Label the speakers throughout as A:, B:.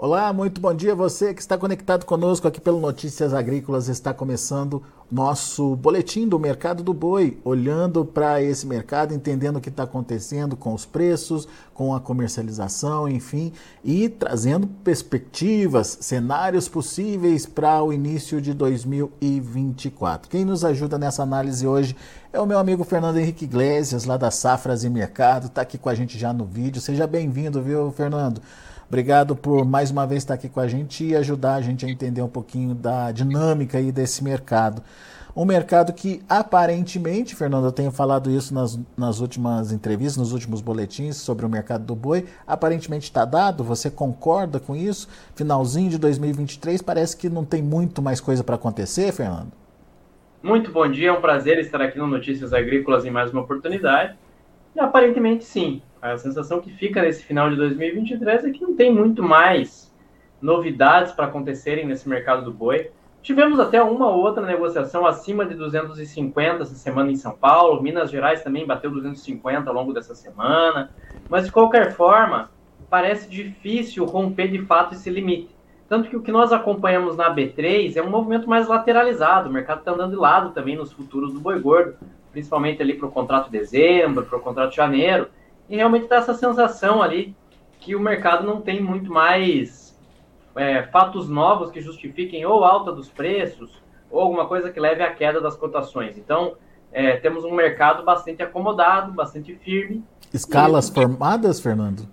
A: Olá, muito bom dia. Você que está conectado conosco aqui pelo Notícias Agrícolas está começando nosso boletim do mercado do boi, olhando para esse mercado, entendendo o que está acontecendo com os preços, com a comercialização, enfim, e trazendo perspectivas, cenários possíveis para o início de 2024. Quem nos ajuda nessa análise hoje é o meu amigo Fernando Henrique Iglesias, lá da Safras e Mercado, está aqui com a gente já no vídeo. Seja bem-vindo, viu, Fernando? Obrigado por mais uma vez estar aqui com a gente e ajudar a gente a entender um pouquinho da dinâmica aí desse mercado. Um mercado que aparentemente, Fernando, eu tenho falado isso nas, nas últimas entrevistas, nos últimos boletins sobre o mercado do boi, aparentemente está dado, você concorda com isso? Finalzinho de 2023, parece que não tem muito mais coisa para acontecer, Fernando?
B: Muito bom dia, é um prazer estar aqui no Notícias Agrícolas em mais uma oportunidade. Aparentemente sim, a sensação que fica nesse final de 2023 é que não tem muito mais novidades para acontecerem nesse mercado do boi. Tivemos até uma outra negociação acima de 250 essa semana em São Paulo. Minas Gerais também bateu 250 ao longo dessa semana. Mas de qualquer forma, parece difícil romper de fato esse limite. Tanto que o que nós acompanhamos na B3 é um movimento mais lateralizado. O mercado está andando de lado também nos futuros do boi gordo, principalmente ali para o contrato de dezembro, para o contrato de janeiro. E realmente dá essa sensação ali que o mercado não tem muito mais é, fatos novos que justifiquem ou alta dos preços ou alguma coisa que leve à queda das cotações. Então, é, temos um mercado bastante acomodado, bastante firme.
A: Escalas e... formadas, Fernando?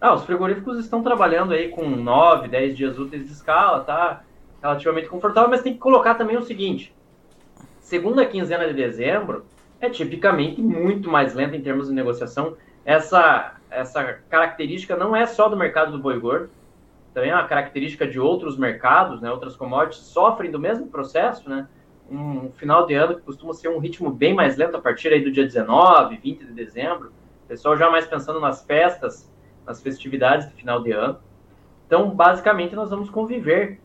B: Ah, os frigoríficos estão trabalhando aí com 9, 10 dias úteis de escala, tá relativamente confortável, mas tem que colocar também o seguinte: segunda quinzena de dezembro é tipicamente muito mais lenta em termos de negociação essa, essa característica não é só do mercado do boi gordo, também é uma característica de outros mercados, né, outras commodities sofrem do mesmo processo, né, um final de ano que costuma ser um ritmo bem mais lento a partir aí do dia 19, 20 de dezembro, o pessoal já mais pensando nas festas, nas festividades de final de ano. Então, basicamente, nós vamos conviver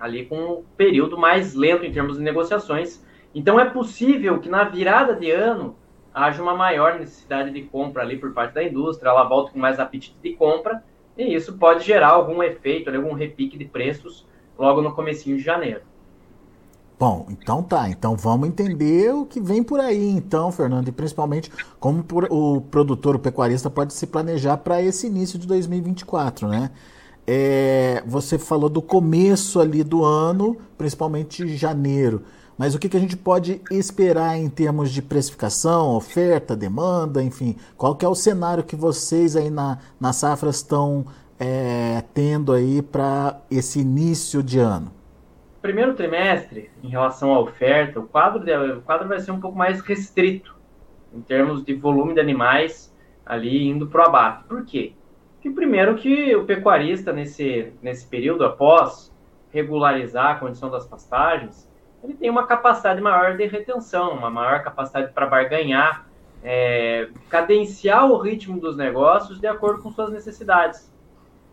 B: ali com um período mais lento em termos de negociações. Então, é possível que na virada de ano haja uma maior necessidade de compra ali por parte da indústria, ela volta com mais apetite de compra, e isso pode gerar algum efeito, algum repique de preços logo no comecinho de janeiro.
A: Bom, então tá. Então vamos entender o que vem por aí, então, Fernando, e principalmente como o produtor, o pecuarista pode se planejar para esse início de 2024, né? É, você falou do começo ali do ano, principalmente janeiro. Mas o que, que a gente pode esperar em termos de precificação, oferta, demanda, enfim? Qual que é o cenário que vocês aí na, na safra estão é, tendo aí para esse início de ano?
B: Primeiro trimestre, em relação à oferta, o quadro, o quadro vai ser um pouco mais restrito em termos de volume de animais ali indo para o abate. Por quê? Porque primeiro que o pecuarista nesse, nesse período após regularizar a condição das pastagens, ele tem uma capacidade maior de retenção, uma maior capacidade para barganhar, é, cadenciar o ritmo dos negócios de acordo com suas necessidades.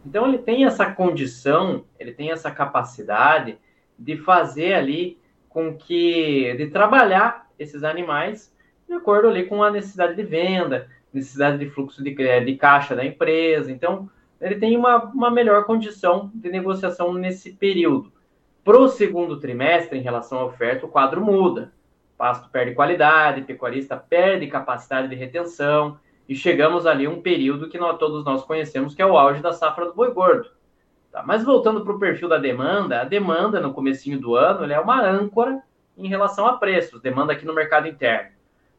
B: Então ele tem essa condição, ele tem essa capacidade de fazer ali com que, de trabalhar esses animais de acordo ali com a necessidade de venda, necessidade de fluxo de, de caixa da empresa. Então ele tem uma, uma melhor condição de negociação nesse período. Para o segundo trimestre, em relação à oferta, o quadro muda. Pasto perde qualidade, pecuarista perde capacidade de retenção, e chegamos ali a um período que nós, todos nós conhecemos, que é o auge da safra do boi gordo. Tá? Mas voltando para o perfil da demanda, a demanda no comecinho do ano é uma âncora em relação a preços, demanda aqui no mercado interno.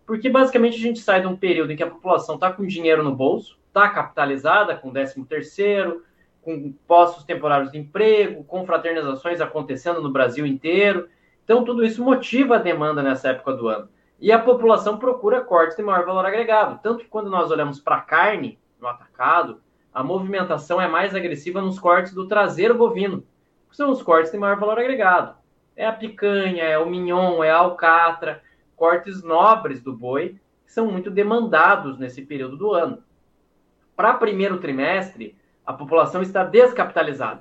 B: Porque basicamente a gente sai de um período em que a população está com dinheiro no bolso, está capitalizada com 13 terceiro, com postos temporários de emprego, com fraternizações acontecendo no Brasil inteiro. Então, tudo isso motiva a demanda nessa época do ano. E a população procura cortes de maior valor agregado. Tanto que quando nós olhamos para a carne no atacado, a movimentação é mais agressiva nos cortes do traseiro bovino, que são os cortes de maior valor agregado. É a picanha, é o mignon, é a alcatra, cortes nobres do boi, que são muito demandados nesse período do ano. Para primeiro trimestre, a população está descapitalizada.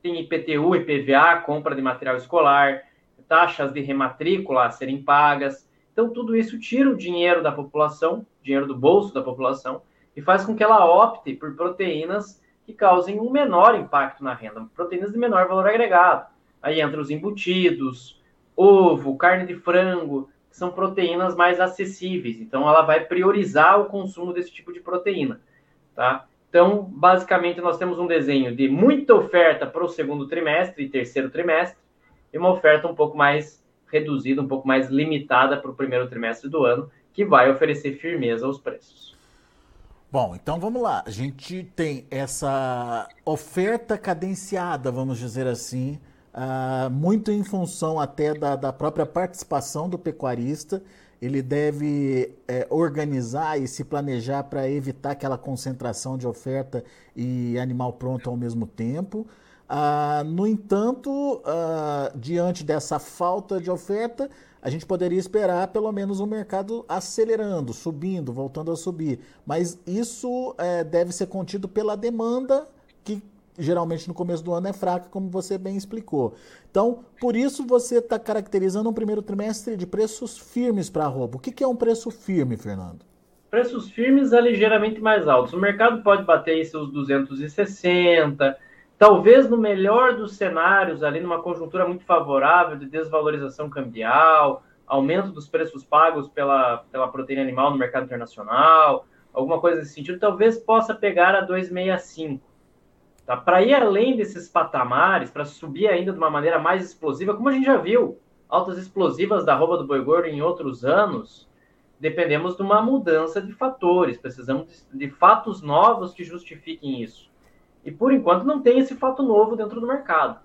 B: Tem IPTU, IPVA, compra de material escolar, taxas de rematrícula a serem pagas. Então, tudo isso tira o dinheiro da população, dinheiro do bolso da população, e faz com que ela opte por proteínas que causem um menor impacto na renda, proteínas de menor valor agregado. Aí entra os embutidos, ovo, carne de frango, que são proteínas mais acessíveis. Então, ela vai priorizar o consumo desse tipo de proteína, tá? Então, basicamente, nós temos um desenho de muita oferta para o segundo trimestre e terceiro trimestre, e uma oferta um pouco mais reduzida, um pouco mais limitada para o primeiro trimestre do ano, que vai oferecer firmeza aos preços.
A: Bom, então vamos lá. A gente tem essa oferta cadenciada, vamos dizer assim, uh, muito em função até da, da, própria participação do pecuarista. Ele deve é, organizar e se planejar para evitar aquela concentração de oferta e animal pronto ao mesmo tempo. Uh, no entanto, uh, diante dessa falta de oferta, a gente poderia esperar pelo menos o mercado acelerando, subindo, voltando a subir. Mas isso é, deve ser contido pela demanda, que geralmente no começo do ano é fraca, como você bem explicou. Então, por isso você está caracterizando um primeiro trimestre de preços firmes para a roupa. O que, que é um preço firme, Fernando?
B: Preços firmes é ligeiramente mais altos. O mercado pode bater em seus 260, Talvez no melhor dos cenários, ali numa conjuntura muito favorável de desvalorização cambial, aumento dos preços pagos pela, pela proteína animal no mercado internacional, alguma coisa nesse sentido, talvez possa pegar a 265. Tá? Para ir além desses patamares, para subir ainda de uma maneira mais explosiva, como a gente já viu, altas explosivas da roupa do boi gordo em outros anos, dependemos de uma mudança de fatores, precisamos de, de fatos novos que justifiquem isso. E por enquanto não tem esse fato novo dentro do mercado.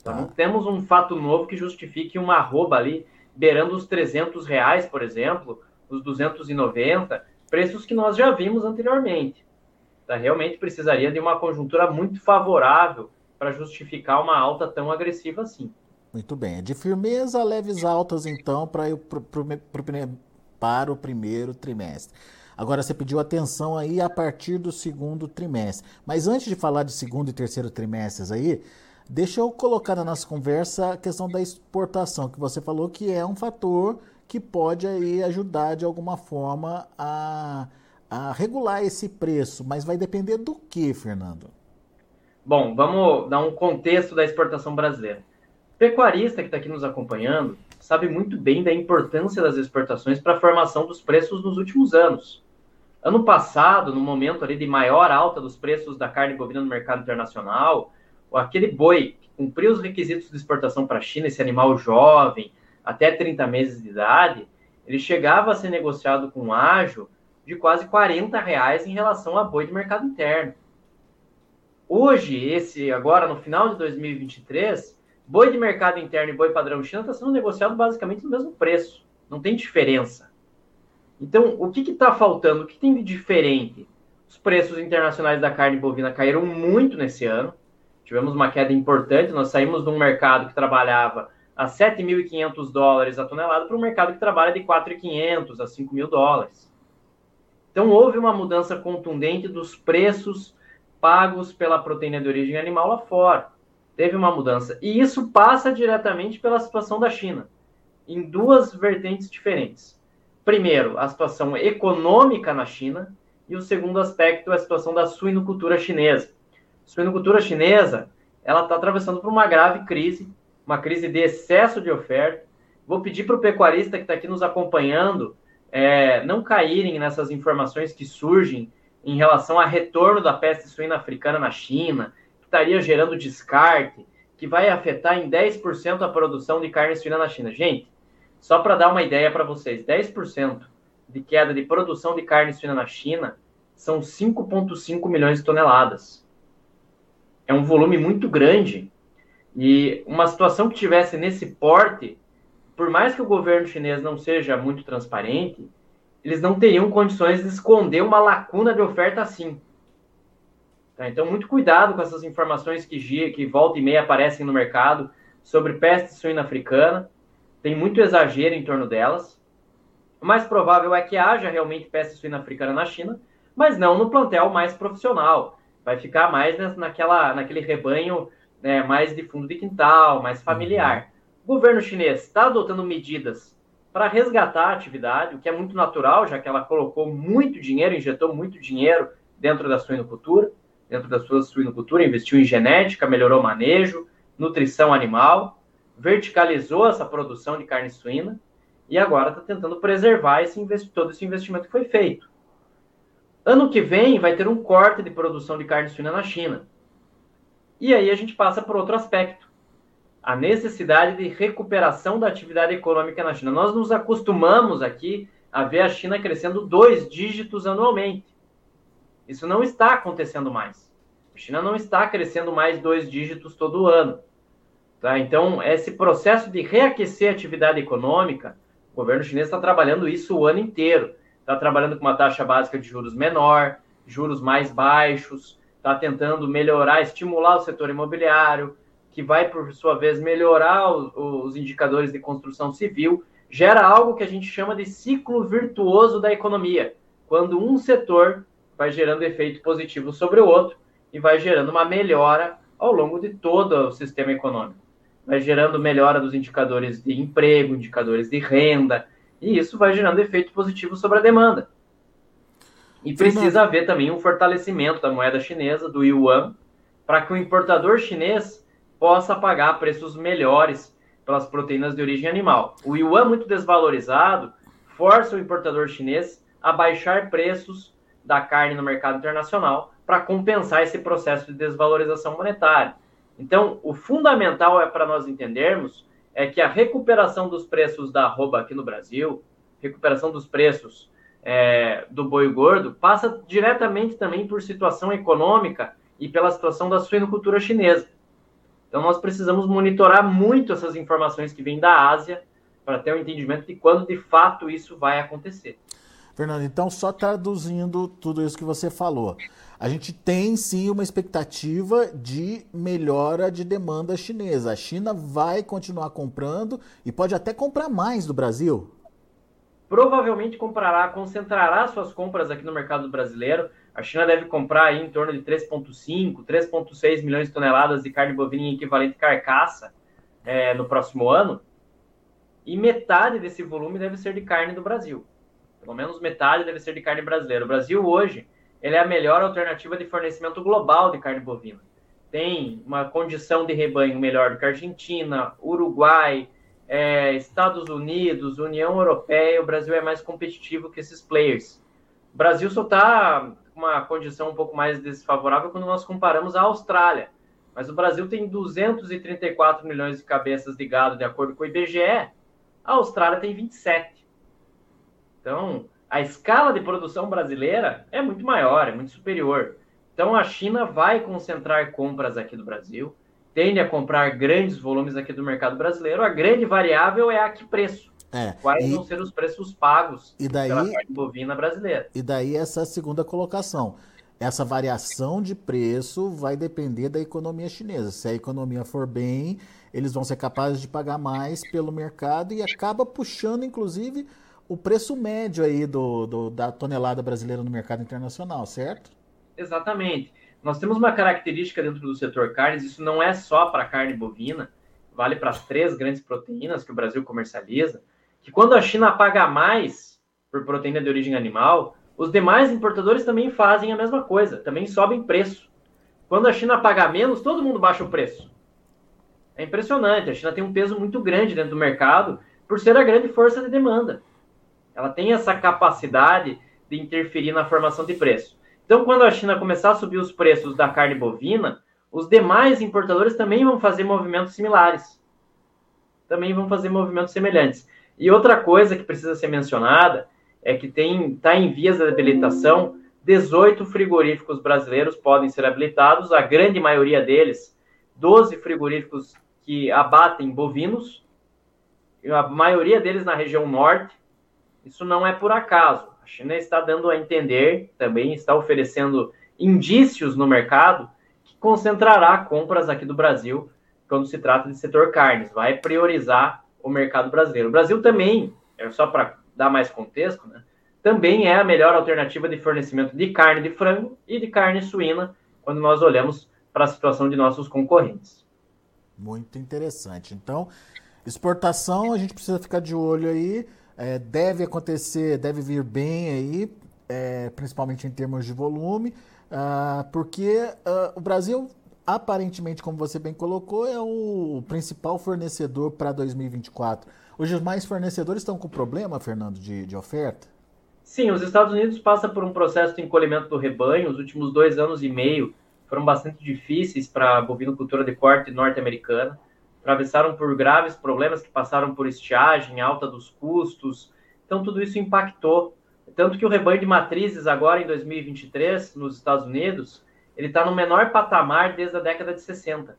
B: Então, tá. não temos um fato novo que justifique uma arroba ali beirando os 300 reais, por exemplo, os 290, preços que nós já vimos anteriormente. Tá? Realmente precisaria de uma conjuntura muito favorável para justificar uma alta tão agressiva assim.
A: Muito bem. De firmeza, leves altas, então, para o primeiro trimestre. Agora você pediu atenção aí a partir do segundo trimestre. Mas antes de falar de segundo e terceiro trimestres aí, deixa eu colocar na nossa conversa a questão da exportação, que você falou que é um fator que pode aí ajudar de alguma forma a, a regular esse preço, mas vai depender do que, Fernando?
B: Bom, vamos dar um contexto da exportação brasileira. O pecuarista que está aqui nos acompanhando sabe muito bem da importância das exportações para a formação dos preços nos últimos anos. Ano passado, no momento ali de maior alta dos preços da carne bovina no mercado internacional, aquele boi que cumpriu os requisitos de exportação para a China, esse animal jovem, até 30 meses de idade, ele chegava a ser negociado com ágio de quase 40 reais em relação a boi de mercado interno. Hoje, esse agora no final de 2023, boi de mercado interno e boi padrão China está sendo negociado basicamente no mesmo preço. Não tem diferença. Então, o que está faltando? O que tem de diferente? Os preços internacionais da carne bovina caíram muito nesse ano. Tivemos uma queda importante. Nós saímos de um mercado que trabalhava a 7.500 dólares a tonelada para um mercado que trabalha de 4.500 a 5.000 dólares. Então, houve uma mudança contundente dos preços pagos pela proteína de origem animal lá fora. Teve uma mudança. E isso passa diretamente pela situação da China, em duas vertentes diferentes primeiro, a situação econômica na China e o segundo aspecto é a situação da suinocultura chinesa. A suinocultura chinesa ela está atravessando por uma grave crise, uma crise de excesso de oferta. Vou pedir para o pecuarista que está aqui nos acompanhando é, não caírem nessas informações que surgem em relação a retorno da peste suína africana na China, que estaria gerando descarte, que vai afetar em 10% a produção de carne suína na China. Gente, só para dar uma ideia para vocês, 10% de queda de produção de carne suína na China são 5,5 milhões de toneladas. É um volume muito grande. E uma situação que tivesse nesse porte, por mais que o governo chinês não seja muito transparente, eles não teriam condições de esconder uma lacuna de oferta assim. Tá? Então, muito cuidado com essas informações que, que volta e meia aparecem no mercado sobre peste suína africana tem muito exagero em torno delas. O mais provável é que haja realmente peste suína africana na China, mas não no plantel mais profissional. Vai ficar mais naquela, naquele rebanho né, mais de fundo de quintal, mais familiar. O governo chinês está adotando medidas para resgatar a atividade, o que é muito natural, já que ela colocou muito dinheiro, injetou muito dinheiro dentro da suinocultura. dentro da sua suinocultura, investiu em genética, melhorou o manejo, nutrição animal, verticalizou essa produção de carne suína e agora está tentando preservar esse todo esse investimento que foi feito. Ano que vem vai ter um corte de produção de carne suína na China. E aí a gente passa por outro aspecto. A necessidade de recuperação da atividade econômica na China. Nós nos acostumamos aqui a ver a China crescendo dois dígitos anualmente. Isso não está acontecendo mais. A China não está crescendo mais dois dígitos todo ano. Tá? Então, esse processo de reaquecer a atividade econômica, o governo chinês está trabalhando isso o ano inteiro. Está trabalhando com uma taxa básica de juros menor, juros mais baixos, está tentando melhorar, estimular o setor imobiliário, que vai, por sua vez, melhorar os, os indicadores de construção civil, gera algo que a gente chama de ciclo virtuoso da economia, quando um setor vai gerando efeito positivo sobre o outro e vai gerando uma melhora ao longo de todo o sistema econômico. Vai gerando melhora dos indicadores de emprego, indicadores de renda, e isso vai gerando efeito positivo sobre a demanda. E precisa haver também um fortalecimento da moeda chinesa, do yuan, para que o importador chinês possa pagar preços melhores pelas proteínas de origem animal. O yuan muito desvalorizado força o importador chinês a baixar preços da carne no mercado internacional para compensar esse processo de desvalorização monetária. Então, o fundamental é para nós entendermos é que a recuperação dos preços da arroba aqui no Brasil, recuperação dos preços é, do boi gordo, passa diretamente também por situação econômica e pela situação da suinocultura chinesa. Então, nós precisamos monitorar muito essas informações que vêm da Ásia para ter um entendimento de quando de fato isso vai acontecer.
A: Fernando, então, só traduzindo tudo isso que você falou, a gente tem sim uma expectativa de melhora de demanda chinesa. A China vai continuar comprando e pode até comprar mais do Brasil?
B: Provavelmente comprará, concentrará suas compras aqui no mercado brasileiro. A China deve comprar aí em torno de 3,5, 3,6 milhões de toneladas de carne bovina equivalente carcaça é, no próximo ano. E metade desse volume deve ser de carne do Brasil. Pelo menos metade deve ser de carne brasileira. O Brasil hoje ele é a melhor alternativa de fornecimento global de carne bovina. Tem uma condição de rebanho melhor do que a Argentina, Uruguai, é, Estados Unidos, União Europeia. O Brasil é mais competitivo que esses players. O Brasil só está uma condição um pouco mais desfavorável quando nós comparamos a Austrália. Mas o Brasil tem 234 milhões de cabeças de gado, de acordo com o IBGE. A Austrália tem 27. Então, a escala de produção brasileira é muito maior, é muito superior. Então, a China vai concentrar compras aqui do Brasil, tende a comprar grandes volumes aqui do mercado brasileiro. A grande variável é a que preço. É, Quais e, vão ser os preços pagos
A: e daí, pela
B: carne bovina brasileira?
A: E daí essa segunda colocação. Essa variação de preço vai depender da economia chinesa. Se a economia for bem, eles vão ser capazes de pagar mais pelo mercado e acaba puxando, inclusive, o preço médio aí do, do, da tonelada brasileira no mercado internacional, certo?
B: Exatamente. Nós temos uma característica dentro do setor carnes, isso não é só para carne bovina, vale para as três grandes proteínas que o Brasil comercializa, que quando a China paga mais por proteína de origem animal, os demais importadores também fazem a mesma coisa, também sobem preço. Quando a China paga menos, todo mundo baixa o preço. É impressionante, a China tem um peso muito grande dentro do mercado por ser a grande força de demanda. Ela tem essa capacidade de interferir na formação de preço. Então, quando a China começar a subir os preços da carne bovina, os demais importadores também vão fazer movimentos similares. Também vão fazer movimentos semelhantes. E outra coisa que precisa ser mencionada é que está em vias de habilitação 18 frigoríficos brasileiros podem ser habilitados, a grande maioria deles, 12 frigoríficos que abatem bovinos, a maioria deles na região norte, isso não é por acaso. A China está dando a entender, também está oferecendo indícios no mercado que concentrará compras aqui do Brasil quando se trata de setor carnes, vai priorizar o mercado brasileiro. O Brasil também, é só para dar mais contexto, né, também é a melhor alternativa de fornecimento de carne de frango e de carne suína quando nós olhamos para a situação de nossos concorrentes.
A: Muito interessante. Então, exportação, a gente precisa ficar de olho aí é, deve acontecer, deve vir bem aí, é, principalmente em termos de volume, uh, porque uh, o Brasil, aparentemente, como você bem colocou, é o principal fornecedor para 2024. Hoje os mais fornecedores estão com problema, Fernando, de, de oferta?
B: Sim, os Estados Unidos passam por um processo de encolhimento do rebanho. Os últimos dois anos e meio foram bastante difíceis para a bovinocultura de corte norte-americana. Atravessaram por graves problemas que passaram por estiagem, alta dos custos. Então, tudo isso impactou. Tanto que o rebanho de matrizes, agora em 2023, nos Estados Unidos, ele está no menor patamar desde a década de 60.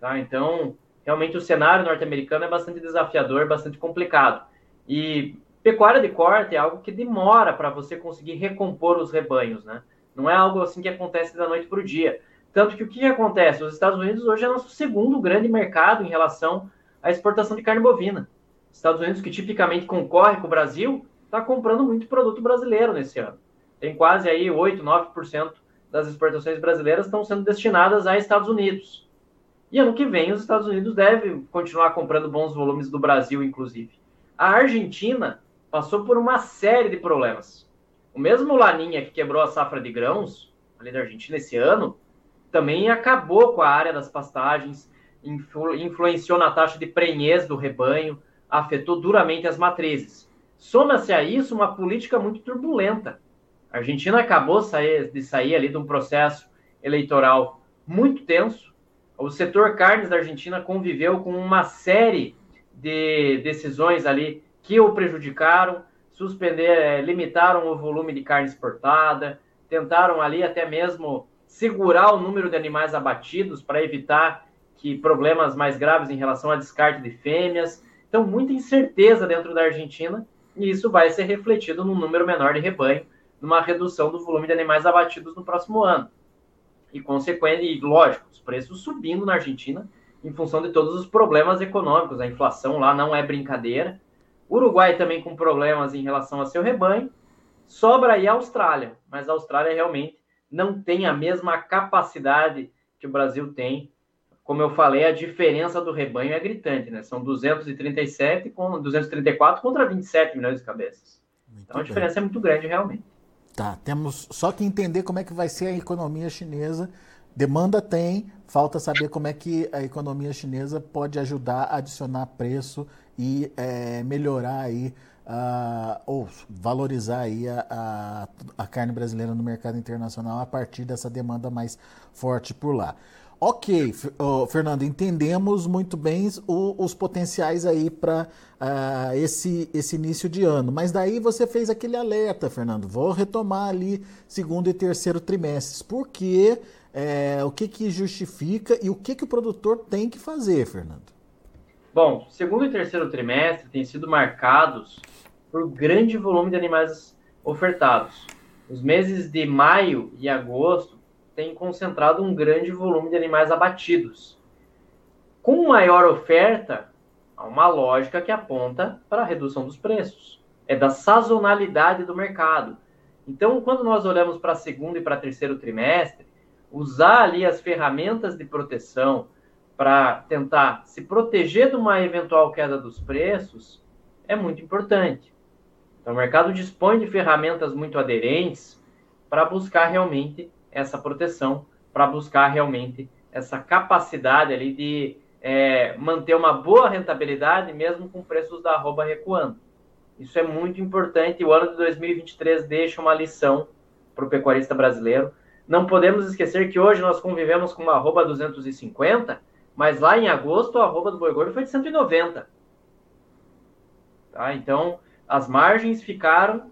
B: Tá? Então, realmente, o cenário norte-americano é bastante desafiador, bastante complicado. E Pecuária de corte é algo que demora para você conseguir recompor os rebanhos, né? Não é algo assim que acontece da noite para o dia. Tanto que o que acontece? Os Estados Unidos hoje é nosso segundo grande mercado em relação à exportação de carne bovina. Os Estados Unidos, que tipicamente concorre com o Brasil, está comprando muito produto brasileiro nesse ano. Tem quase aí 8, 9% das exportações brasileiras estão sendo destinadas a Estados Unidos. E ano que vem os Estados Unidos devem continuar comprando bons volumes do Brasil, inclusive. A Argentina passou por uma série de problemas. O mesmo Laninha que quebrou a safra de grãos ali da Argentina esse ano, também acabou com a área das pastagens, influ influenciou na taxa de prenhez do rebanho, afetou duramente as matrizes. Soma-se a isso uma política muito turbulenta. A Argentina acabou de sair ali de um processo eleitoral muito tenso. O setor carnes da Argentina conviveu com uma série de decisões ali que o prejudicaram, suspender, é, limitaram o volume de carne exportada, tentaram ali até mesmo segurar o número de animais abatidos para evitar que problemas mais graves em relação a descarte de fêmeas. Então, muita incerteza dentro da Argentina, e isso vai ser refletido num número menor de rebanho, numa redução do volume de animais abatidos no próximo ano. E, consequente, e lógico, os preços subindo na Argentina em função de todos os problemas econômicos. A inflação lá não é brincadeira. Uruguai também com problemas em relação a seu rebanho. Sobra aí a Austrália, mas a Austrália realmente não tem a mesma capacidade que o Brasil tem. Como eu falei, a diferença do rebanho é gritante, né? São 237 com 234 contra 27 milhões de cabeças. Muito então a diferença é muito grande realmente.
A: Tá, temos só que entender como é que vai ser a economia chinesa. Demanda tem, falta saber como é que a economia chinesa pode ajudar a adicionar preço e é, melhorar aí ou valorizar aí a, a, a, carne brasileira no mercado internacional a partir dessa demanda mais forte por lá. Ok, Fernando, entendemos muito bem o, os potenciais aí para uh, ah, esse, esse início de ano. Mas daí você fez aquele alerta, Fernando. Vou retomar ali segundo e terceiro trimestres. Por quê? É, o que, que justifica e o que, que o produtor tem que fazer, Fernando?
B: Bom, segundo e terceiro trimestre têm sido marcados por grande volume de animais ofertados. Os meses de maio e agosto têm concentrado um grande volume de animais abatidos. Com maior oferta, há uma lógica que aponta para a redução dos preços. É da sazonalidade do mercado. Então, quando nós olhamos para segundo e para terceiro trimestre, usar ali as ferramentas de proteção, para tentar se proteger de uma eventual queda dos preços é muito importante. Então, o mercado dispõe de ferramentas muito aderentes para buscar realmente essa proteção, para buscar realmente essa capacidade ali de é, manter uma boa rentabilidade mesmo com preços da arroba recuando. Isso é muito importante. O ano de 2023 deixa uma lição para o pecuarista brasileiro. Não podemos esquecer que hoje nós convivemos com uma arroba 250 mas lá em agosto, a arroba do boi gordo foi de 190. Tá? Então, as margens ficaram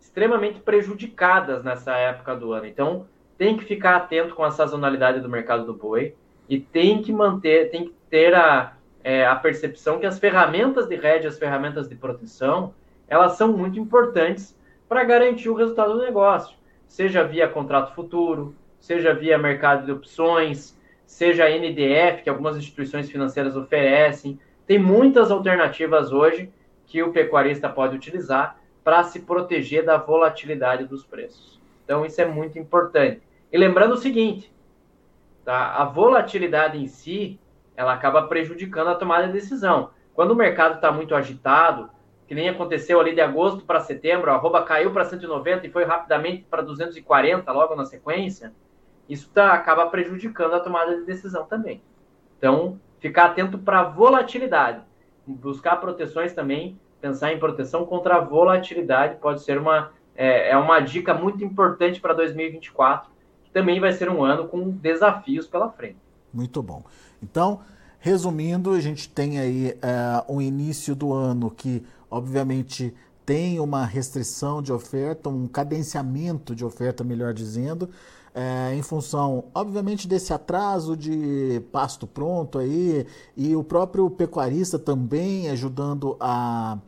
B: extremamente prejudicadas nessa época do ano. Então, tem que ficar atento com a sazonalidade do mercado do boi e tem que manter, tem que ter a, é, a percepção que as ferramentas de rede, as ferramentas de proteção, elas são muito importantes para garantir o resultado do negócio, seja via contrato futuro, seja via mercado de opções, seja a NDF, que algumas instituições financeiras oferecem. Tem muitas alternativas hoje que o pecuarista pode utilizar para se proteger da volatilidade dos preços. Então, isso é muito importante. E lembrando o seguinte, tá? a volatilidade em si, ela acaba prejudicando a tomada de decisão. Quando o mercado está muito agitado, que nem aconteceu ali de agosto para setembro, a arroba caiu para 190 e foi rapidamente para 240 logo na sequência, isso tá, acaba prejudicando a tomada de decisão também. Então, ficar atento para a volatilidade, buscar proteções também, pensar em proteção contra a volatilidade pode ser uma, é, é uma dica muito importante para 2024, que também vai ser um ano com desafios pela frente.
A: Muito bom. Então, resumindo, a gente tem aí é, um início do ano que, obviamente, tem uma restrição de oferta, um cadenciamento de oferta, melhor dizendo, é, em função, obviamente, desse atraso de pasto pronto aí, e o próprio pecuarista também ajudando a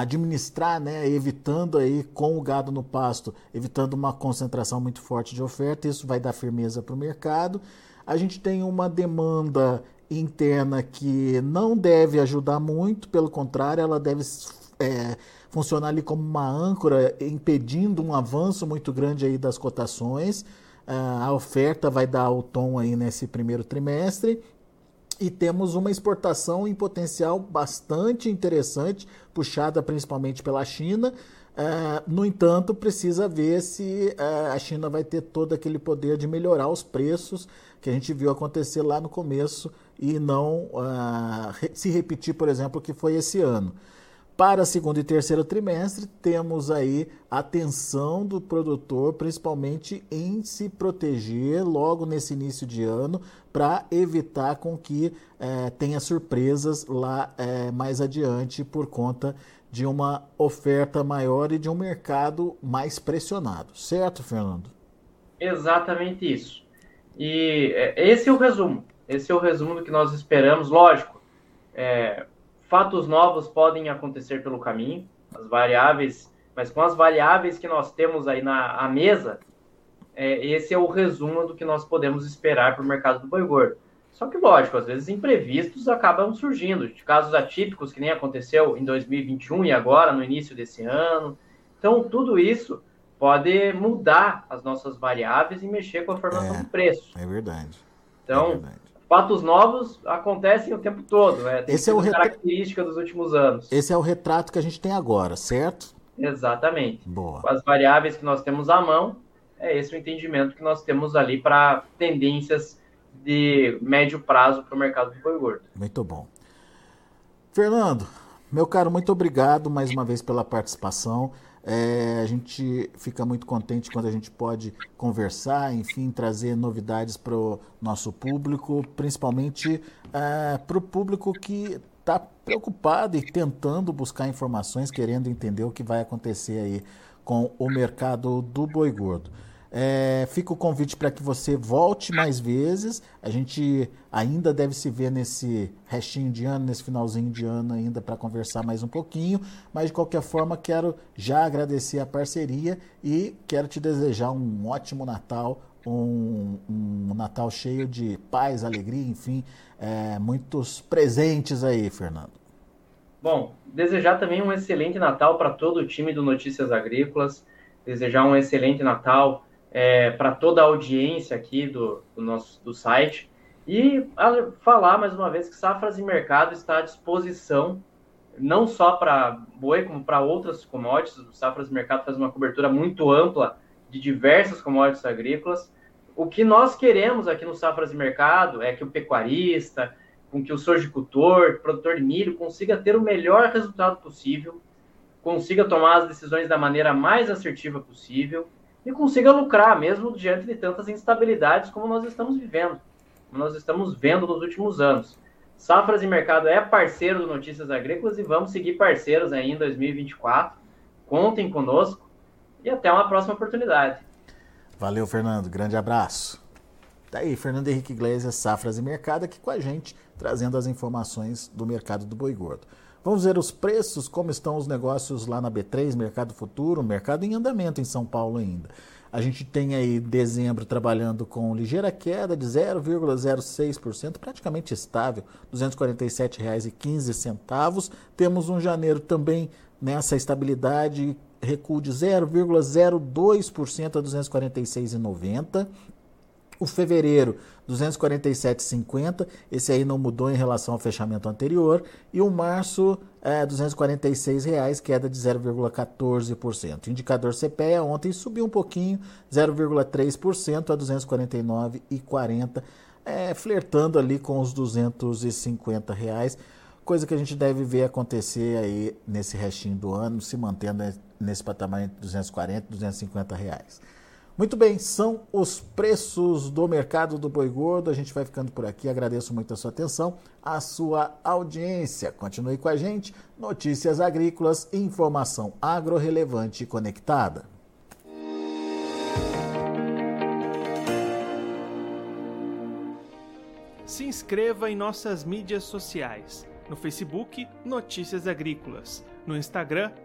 A: administrar, né, evitando aí com o gado no pasto, evitando uma concentração muito forte de oferta, isso vai dar firmeza para o mercado. A gente tem uma demanda interna que não deve ajudar muito, pelo contrário, ela deve é, funcionar ali como uma âncora, impedindo um avanço muito grande aí das cotações. A oferta vai dar o tom aí nesse primeiro trimestre e temos uma exportação em potencial bastante interessante, puxada principalmente pela China. Uh, no entanto, precisa ver se uh, a China vai ter todo aquele poder de melhorar os preços que a gente viu acontecer lá no começo e não uh, se repetir, por exemplo, o que foi esse ano. Para segundo e terceiro trimestre, temos aí atenção do produtor, principalmente em se proteger logo nesse início de ano, para evitar com que eh, tenha surpresas lá eh, mais adiante por conta de uma oferta maior e de um mercado mais pressionado. Certo, Fernando?
B: Exatamente isso. E eh, esse é o resumo. Esse é o resumo do que nós esperamos. Lógico, é, fatos novos podem acontecer pelo caminho, as variáveis, mas com as variáveis que nós temos aí na mesa, é, esse é o resumo do que nós podemos esperar para o mercado do boi gordo. Só que, lógico, às vezes imprevistos acabam surgindo, de casos atípicos que nem aconteceu em 2021 e agora, no início desse ano. Então, tudo isso pode mudar as nossas variáveis e mexer com a formação
A: é,
B: do preço.
A: É verdade.
B: Então,
A: é verdade
B: fatos novos acontecem o tempo todo, né?
A: Esse é o
B: característica dos últimos anos.
A: Esse é o retrato que a gente tem agora, certo?
B: Exatamente.
A: Boa.
B: Com as variáveis que nós temos à mão, é esse o entendimento que nós temos ali para tendências de médio prazo para o mercado do boi gordo.
A: Muito bom. Fernando, meu caro, muito obrigado mais uma vez pela participação. É, a gente fica muito contente quando a gente pode conversar, enfim, trazer novidades para o nosso público, principalmente é, para o público que está preocupado e tentando buscar informações, querendo entender o que vai acontecer aí com o mercado do boi gordo. É, fica o convite para que você volte mais vezes. A gente ainda deve se ver nesse restinho de ano, nesse finalzinho de ano ainda para conversar mais um pouquinho. Mas de qualquer forma, quero já agradecer a parceria e quero te desejar um ótimo Natal, um, um Natal cheio de paz, alegria, enfim, é, muitos presentes aí, Fernando.
B: Bom, desejar também um excelente Natal para todo o time do Notícias Agrícolas, desejar um excelente Natal é, para toda a audiência aqui do, do nosso do site e falar mais uma vez que Safras e Mercado está à disposição não só para boi como para outras commodities. O Safras e Mercado faz uma cobertura muito ampla de diversas commodities agrícolas. O que nós queremos aqui no Safras e Mercado é que o pecuarista, com que o sojicultor, produtor de milho consiga ter o melhor resultado possível, consiga tomar as decisões da maneira mais assertiva possível e consiga lucrar, mesmo diante de tantas instabilidades como nós estamos vivendo, como nós estamos vendo nos últimos anos. Safras e Mercado é parceiro do Notícias Agrícolas e vamos seguir parceiros aí em 2024. Contem conosco e até uma próxima oportunidade.
A: Valeu, Fernando. Grande abraço. Tá aí, Fernando Henrique Iglesias, Safras e Mercado, aqui com a gente, trazendo as informações do mercado do boi gordo. Vamos ver os preços, como estão os negócios lá na B3, Mercado Futuro, mercado em andamento em São Paulo ainda. A gente tem aí dezembro trabalhando com ligeira queda de 0,06%, praticamente estável, R$ 247,15. Temos um janeiro também nessa estabilidade, recuo de 0,02% a R$ 246,90. O fevereiro, 247,50. Esse aí não mudou em relação ao fechamento anterior. E o março, é, 246 reais, queda de 0,14%. Indicador CPEA ontem subiu um pouquinho, 0,3% a 249,40, é, flertando ali com os 250 reais. Coisa que a gente deve ver acontecer aí nesse restinho do ano, se mantendo nesse patamar entre 240 e 250 reais. Muito bem, são os preços do mercado do boi gordo. A gente vai ficando por aqui. Agradeço muito a sua atenção, a sua audiência. Continue com a gente. Notícias agrícolas, informação agro-relevante e conectada.
C: Se inscreva em nossas mídias sociais. No Facebook, Notícias Agrícolas. No Instagram,